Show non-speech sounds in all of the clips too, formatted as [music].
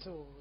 罪。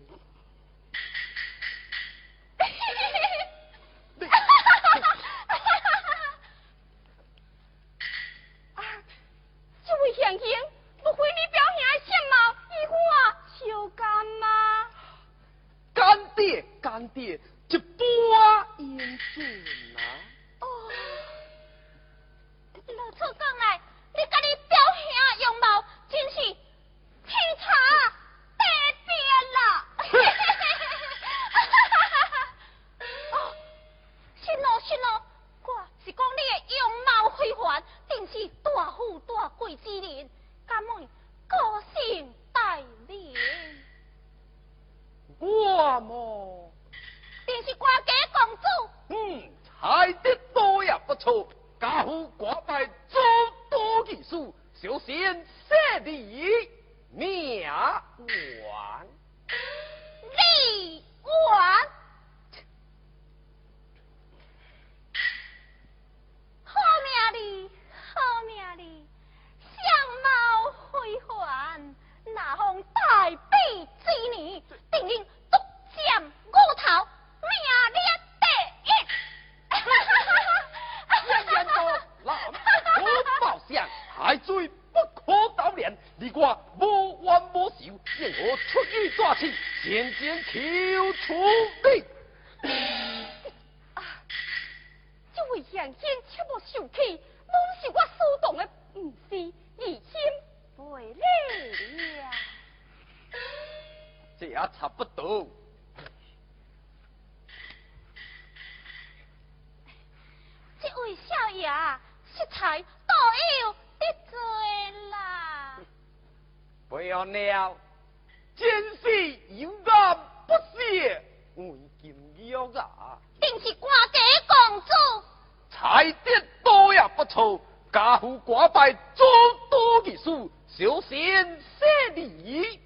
数，首先设立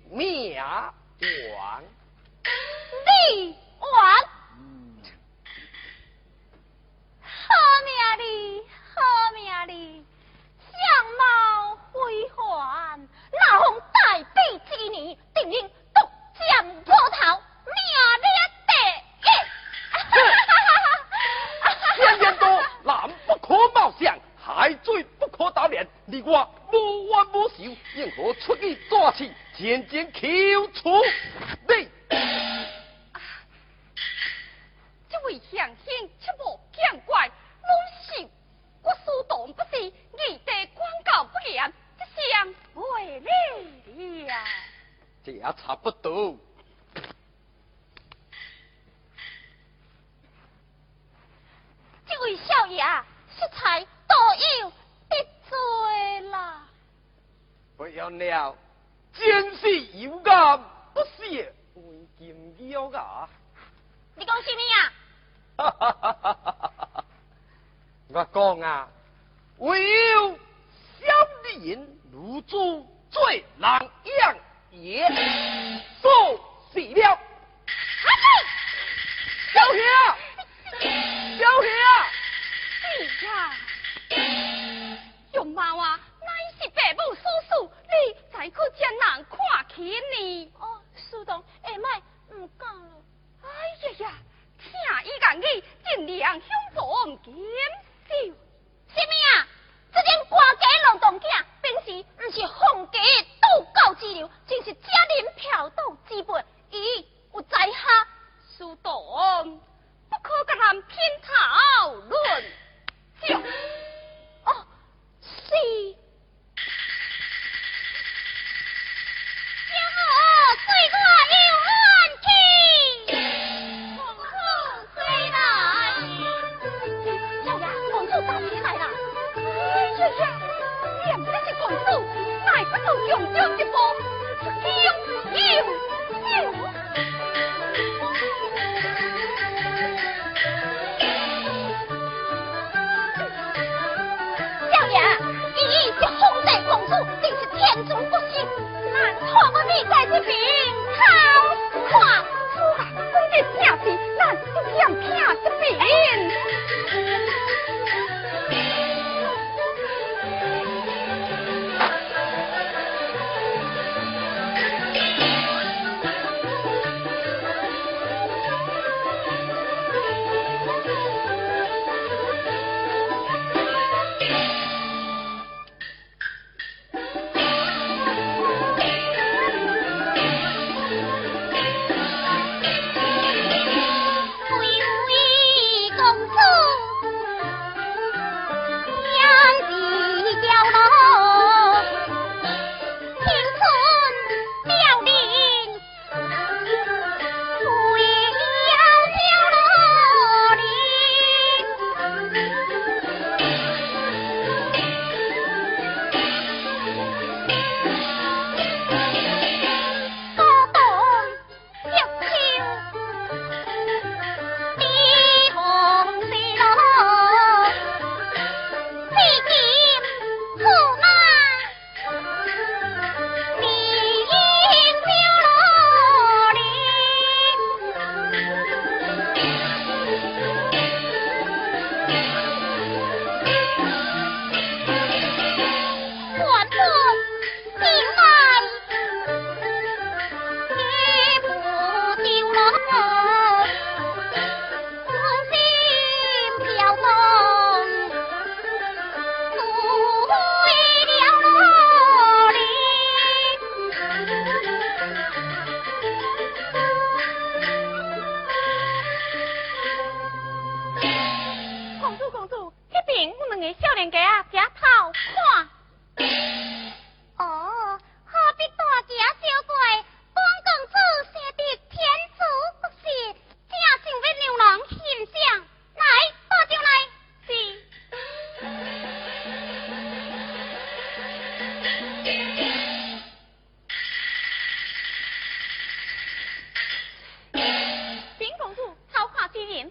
名王。立王。好名，好名，相貌非凡，那方代笔之年，定应独占破头，名列。哈哈哈哈哈！天天多，难不可貌相。海水不可打脸，你我无冤无仇，任何出去抓去，渐渐求除你。这位乡亲切莫见怪，我疏懂不是，你得广告不良，这相为了。这也差不多。这位少爷，食材。所要得罪啦。不要了，真是有干，不屑为金标啊。你讲什么呀、啊？[laughs] 我讲啊，唯有小人如猪，最难养也。做死了。阿妹，小平，小平，你看。熊猫啊，那是伯母叔叔，你才去江南看去呢。哦，苏东，下摆唔敢了。哎呀呀！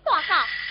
报告。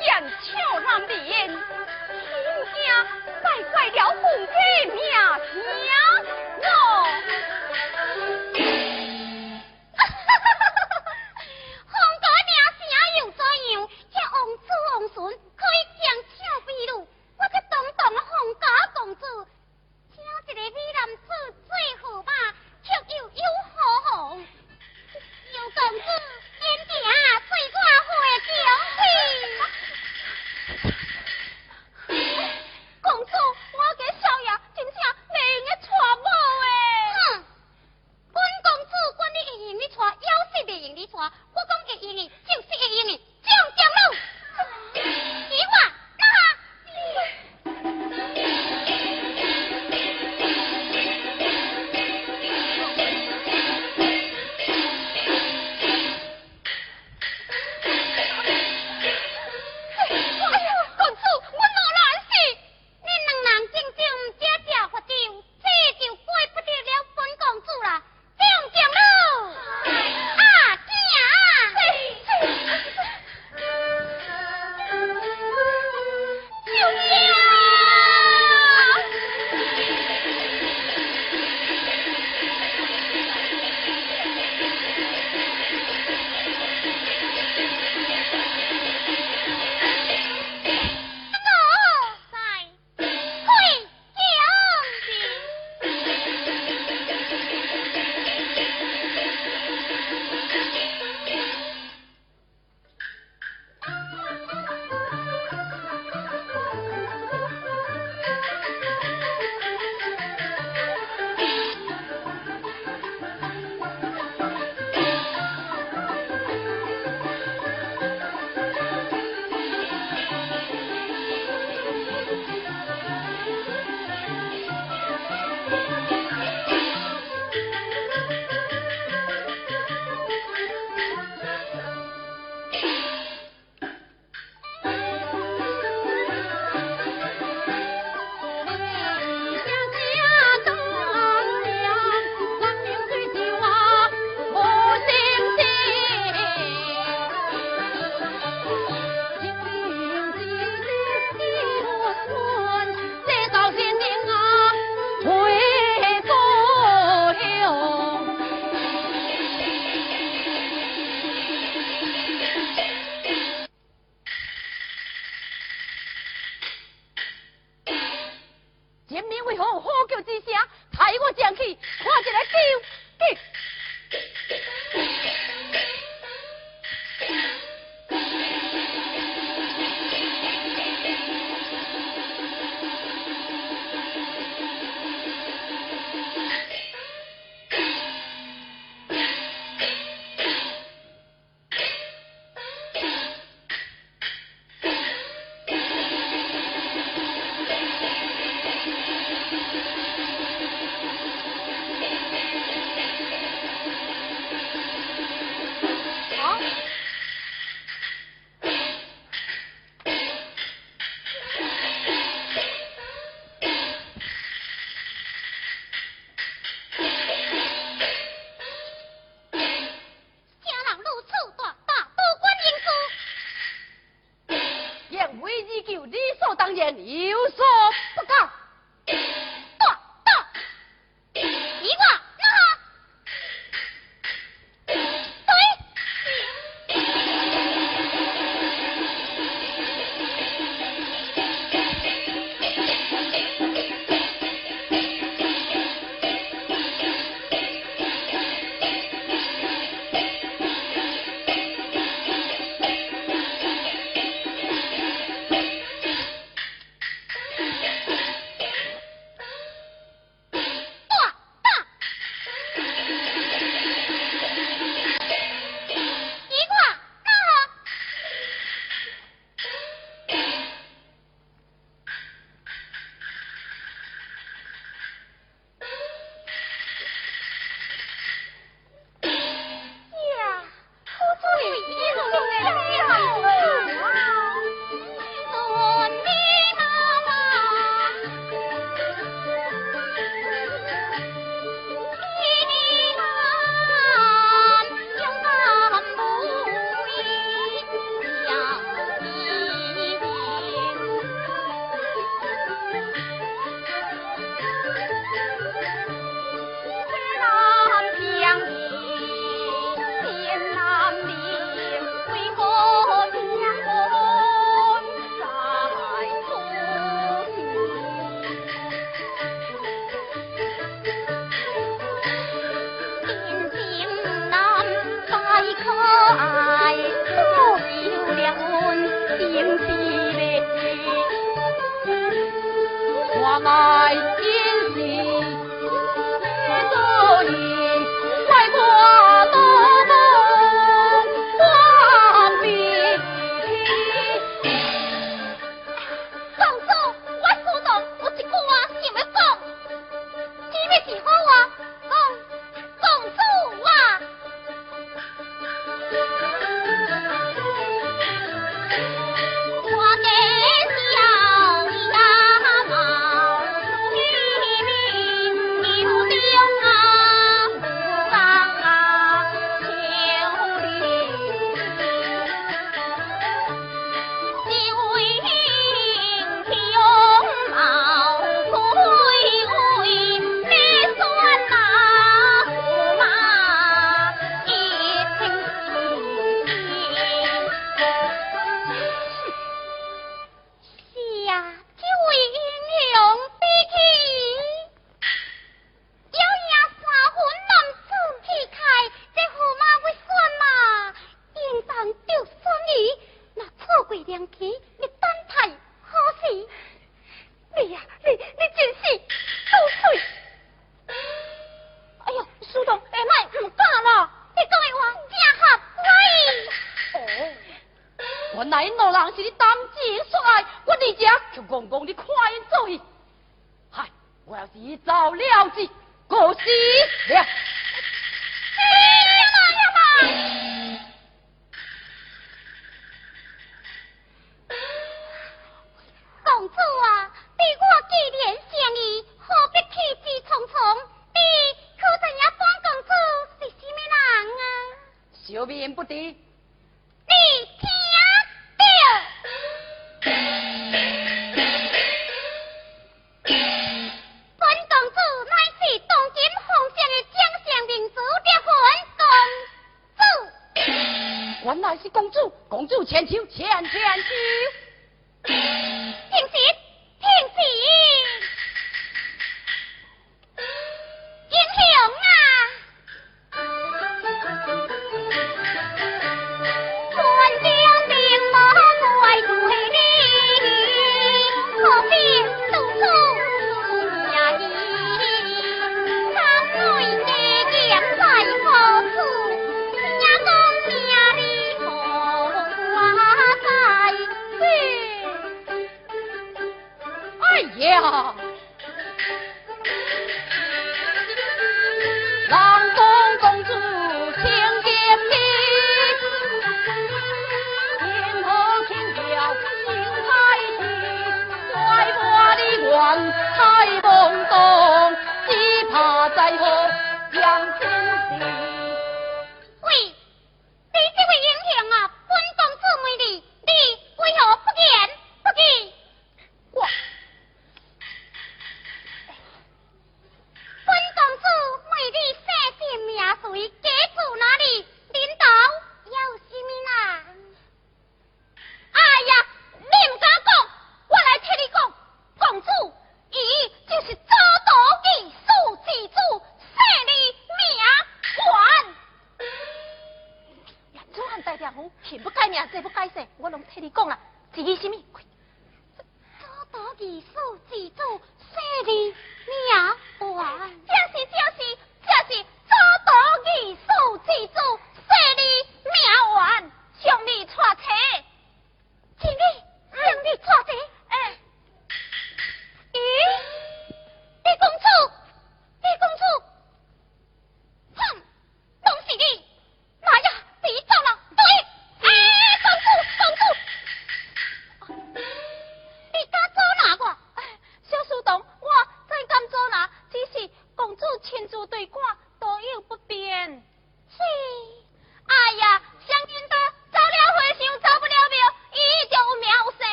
见俏人面，心家败坏了公家名声。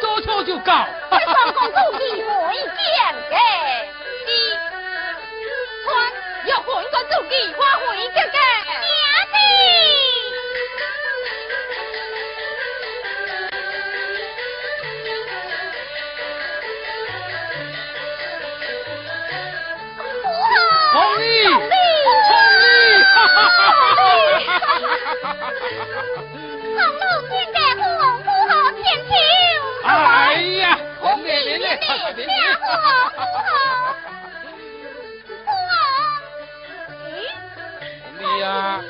做错就告。这公公做起违建的，[laughs] 你，看，要换个做起，我回。下户户，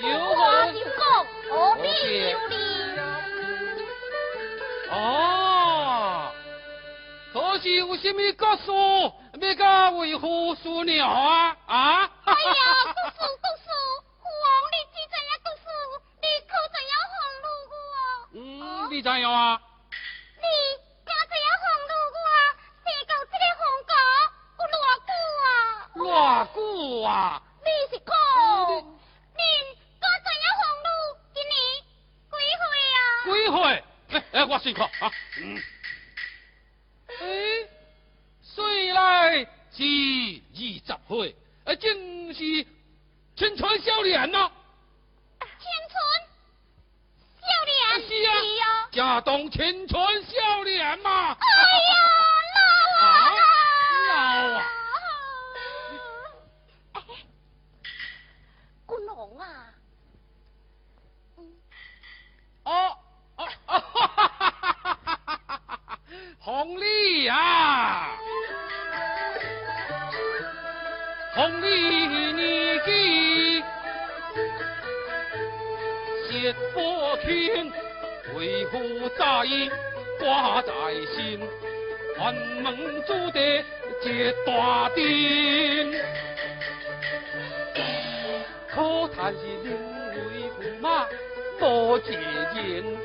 有我就，你？哦，可是我先没告诉，没告诉何说你好啊。那懂青春笑脸吗？哎呀，老啊捞啊！官郎啊，哦哦哦，哈哈哈哈哈哈！红丽啊，红丽年纪十八春。为父大挂在心寒门祖德皆大定可叹是人为驸马多借银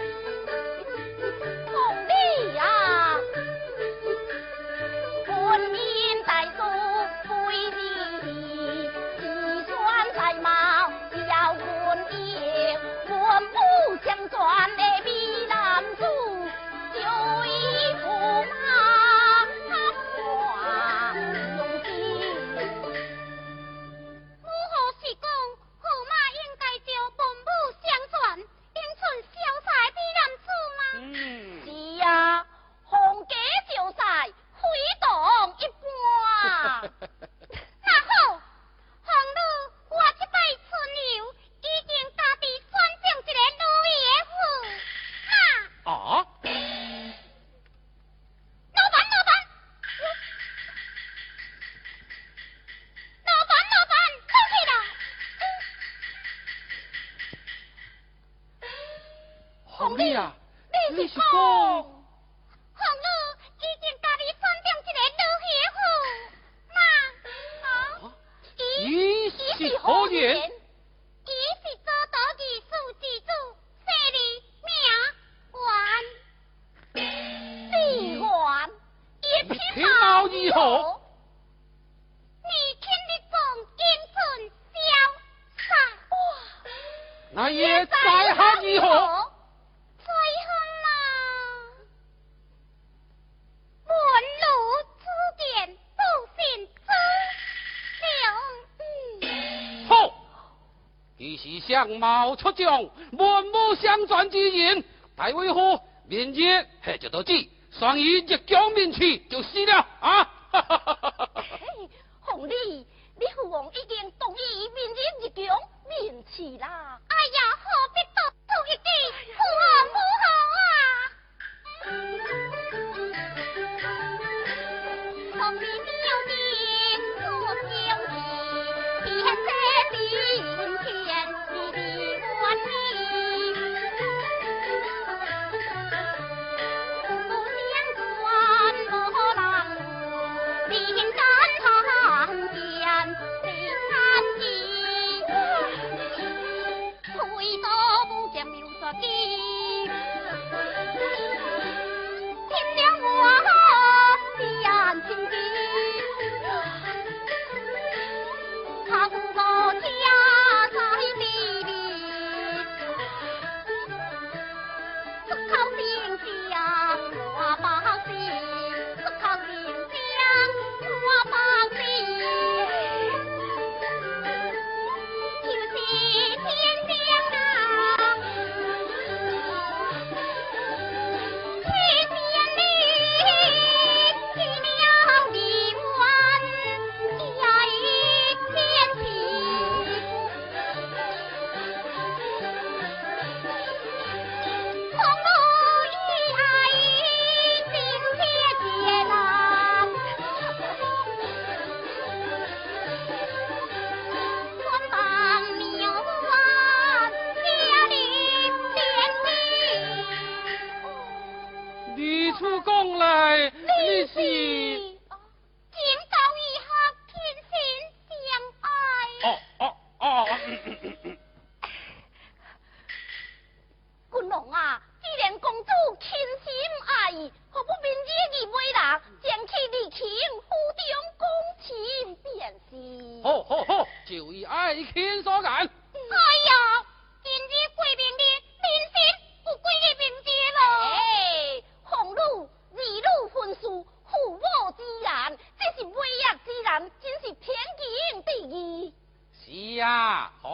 你啊，你是讲，相貌出众、文武相传之人，大威虎明日嘿就到知，双鱼一将面去就死了。一个。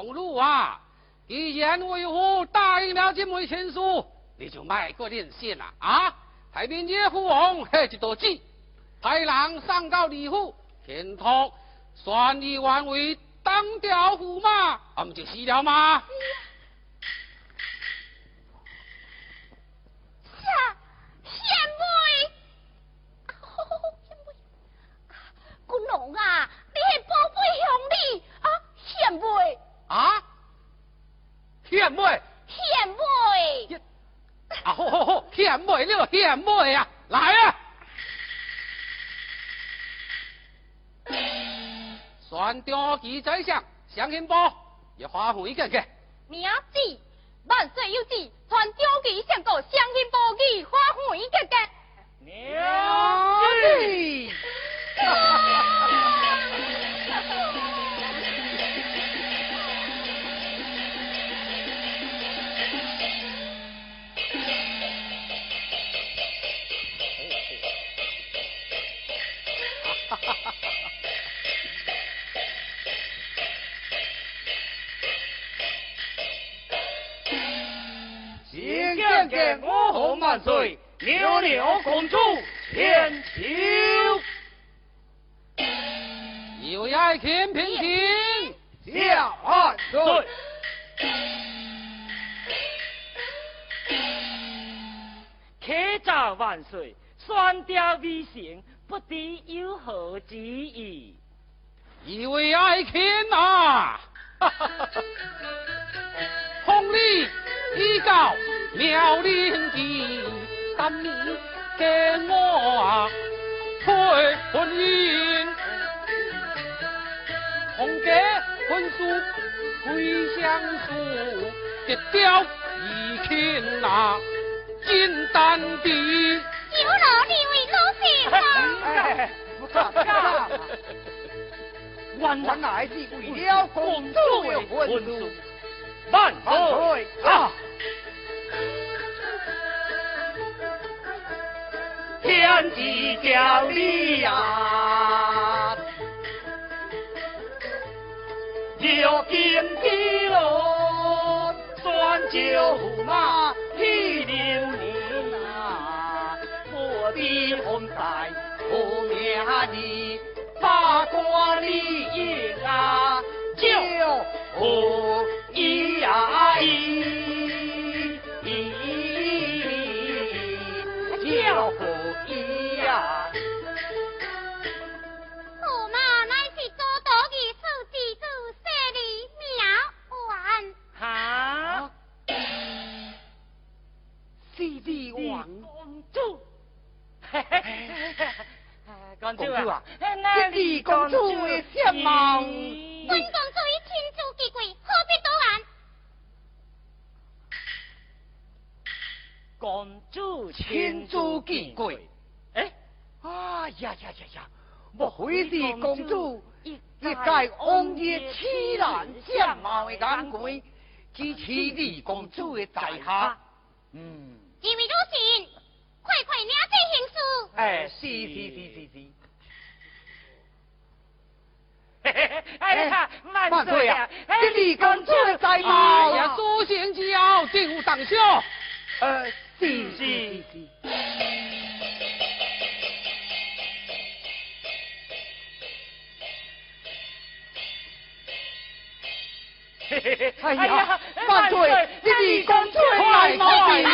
啊，红路啊，既然为夫答应了这枚亲书，你就卖个脸线啦啊！太平街父王嘿一道旨，派人上告李府，天托选李万为当调驸马，啊，不就是了吗？下贤，贤妹，君王啊，你的宝贝兄弟啊，贤妹，啊，贤妹，贤妹，啊好好好，贤妹了，贤妹啊，来啊！选调记宰相，相信不？要花回见见。名字万岁有旨，传交给相国相信报记花回格格。娘子。[laughs] 请见见我后万岁，牛牛公主千秋。一位爱卿平平，下万岁。客诈万岁，双调微行，不知有何旨意？一位爱卿啊！红礼已告，妙龄的当你给我啊催婚姻，红给婚书归乡书，一雕一琴呐，金丹的。有劳你为老先生。不错，原来是为了公主的婚事，万岁啊！天子叫你呀，有金的路，算就马去留你啊，我的红在后面的八卦里赢啊，就和一呀一，就和一呀。王，公主，嘿嘿嘿嘿 [laughs] 公主啊这是公主的相貌本公主以亲自记贵，何必多言？公主亲自见过。哎，啊呀呀呀呀！莫非是公主一介王爷凄然相貌的眼光，支持李公主的在下？嗯，二位主神，快快领这行事。哎，是是是是是。嘿嘿嘿哎呀，万万岁啊岁啊！！这李公主的在哎貌呀，苏贤娇定当孝。呃，是是是是。嘿嘿嘿哎呀万岁这李公主的在貌快啊！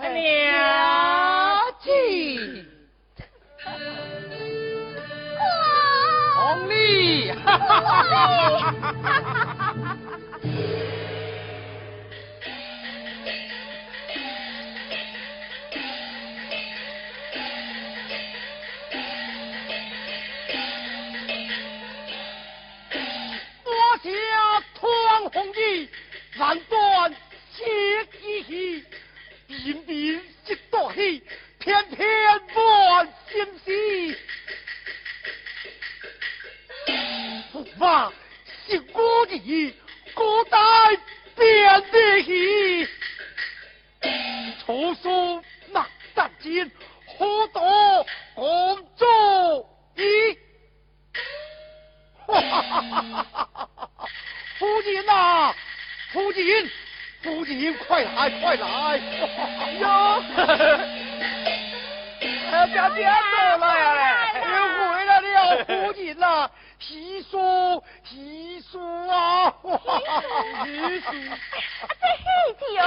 快快领去。了解。哇！红利，我家团红衣，难断血一气，明明一道气，偏偏乱心思。驸马是我的孤单变的戏，粗俗莫得见，好多公主一。夫人呐、夫人，夫人，快来，快来！哎，表姐走了呀嘞，又回来了，夫人呐、喜叔，习叔啊，习叔，这喜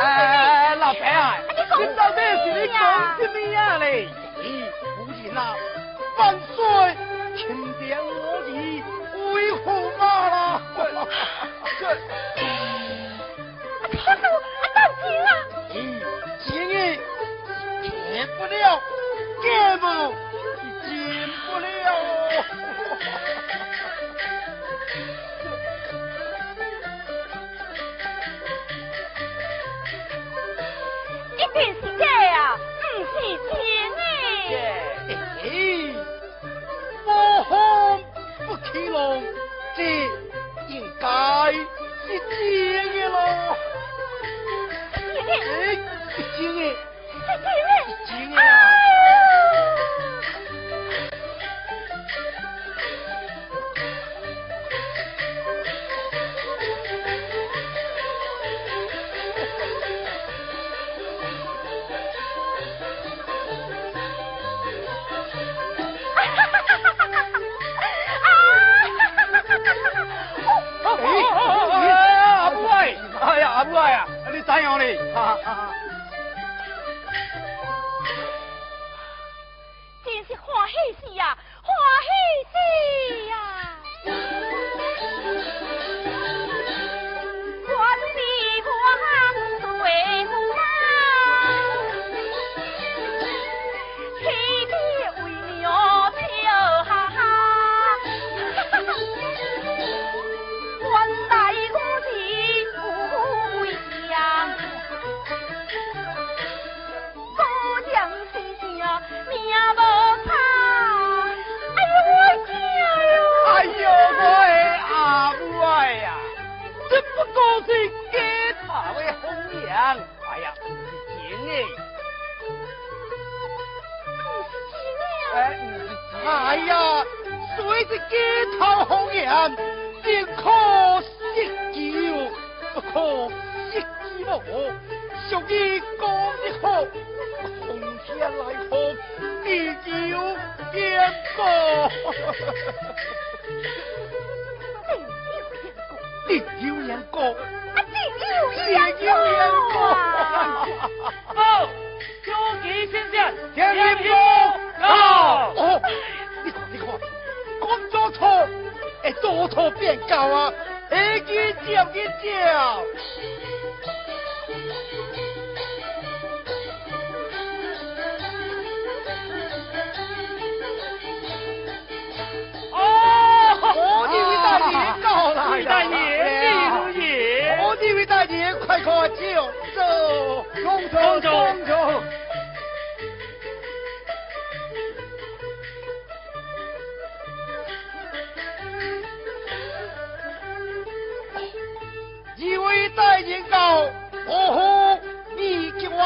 哎，老白啊，你到底是你讲什么呀嘞？咦，夫人啊，万岁，请点我的追驸马了。他说当今啊，今日见不了，见不不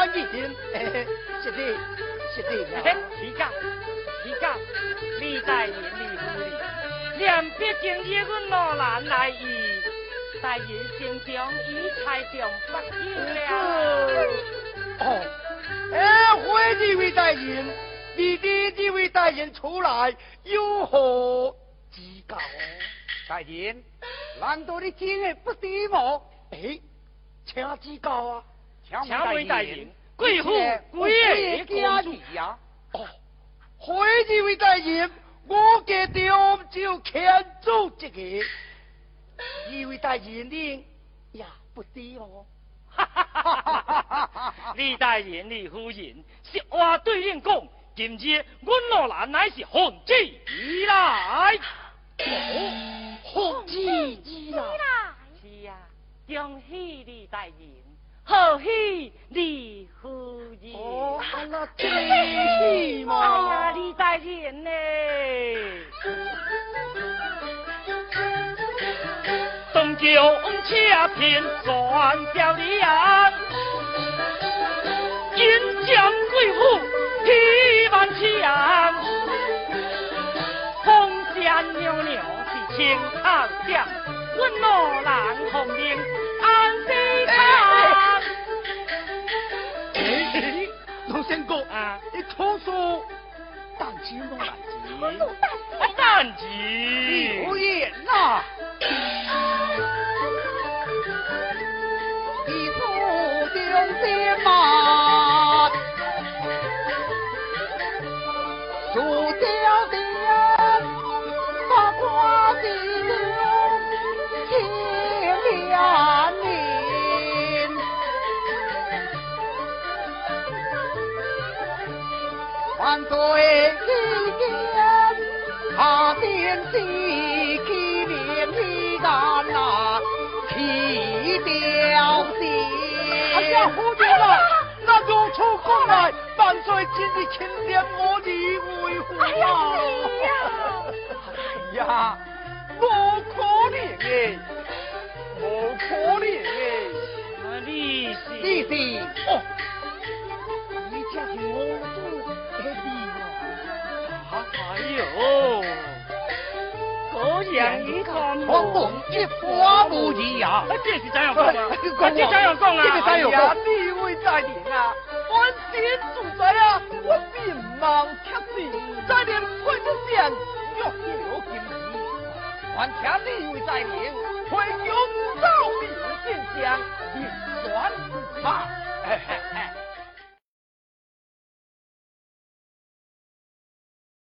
[laughs] 你给我一点，嘿嘿，是的，是的嘿呀。，起价，起价，李大爷，李夫人，连别今日阮老兰来意，大爷心中已猜中不应了。哦，哎，会这位大人，你的这位大人出来有何指教？大人，难道你真的不知吗？哎，请指教啊！请问大人，贵妇贵爷公主呀？哦，会这位大人，我家中就牵住这个，这位大人您也不低哦。[laughs] 李大人、李夫人，实话对恁讲，今日阮老兰乃是奉旨而来。哦，好机智啦！是呀，恭喜李大人，何喜李夫人。哦，那真是哎呀，李大人呢？东叫车片转小梁，金江贵妇披万强，红娘娘是青草将，阮老人红绫安西当起我来接，单你吉万岁今日钦点我的为父啊！哎呀，我可怜哎，我可能诶！啊，你是弟弟，哦，你这是我主的弟哦。哎呦，果然一看我梦一花无疑呀！啊，这是怎样讲啊？这是怎样讲啊？这个怎样讲？地位在您啊，安天自在啊，我便忙贴地，再连会出变，玉有金鱼，还听地位在您，会用造命现象，一传十八。嘿嘿嘿。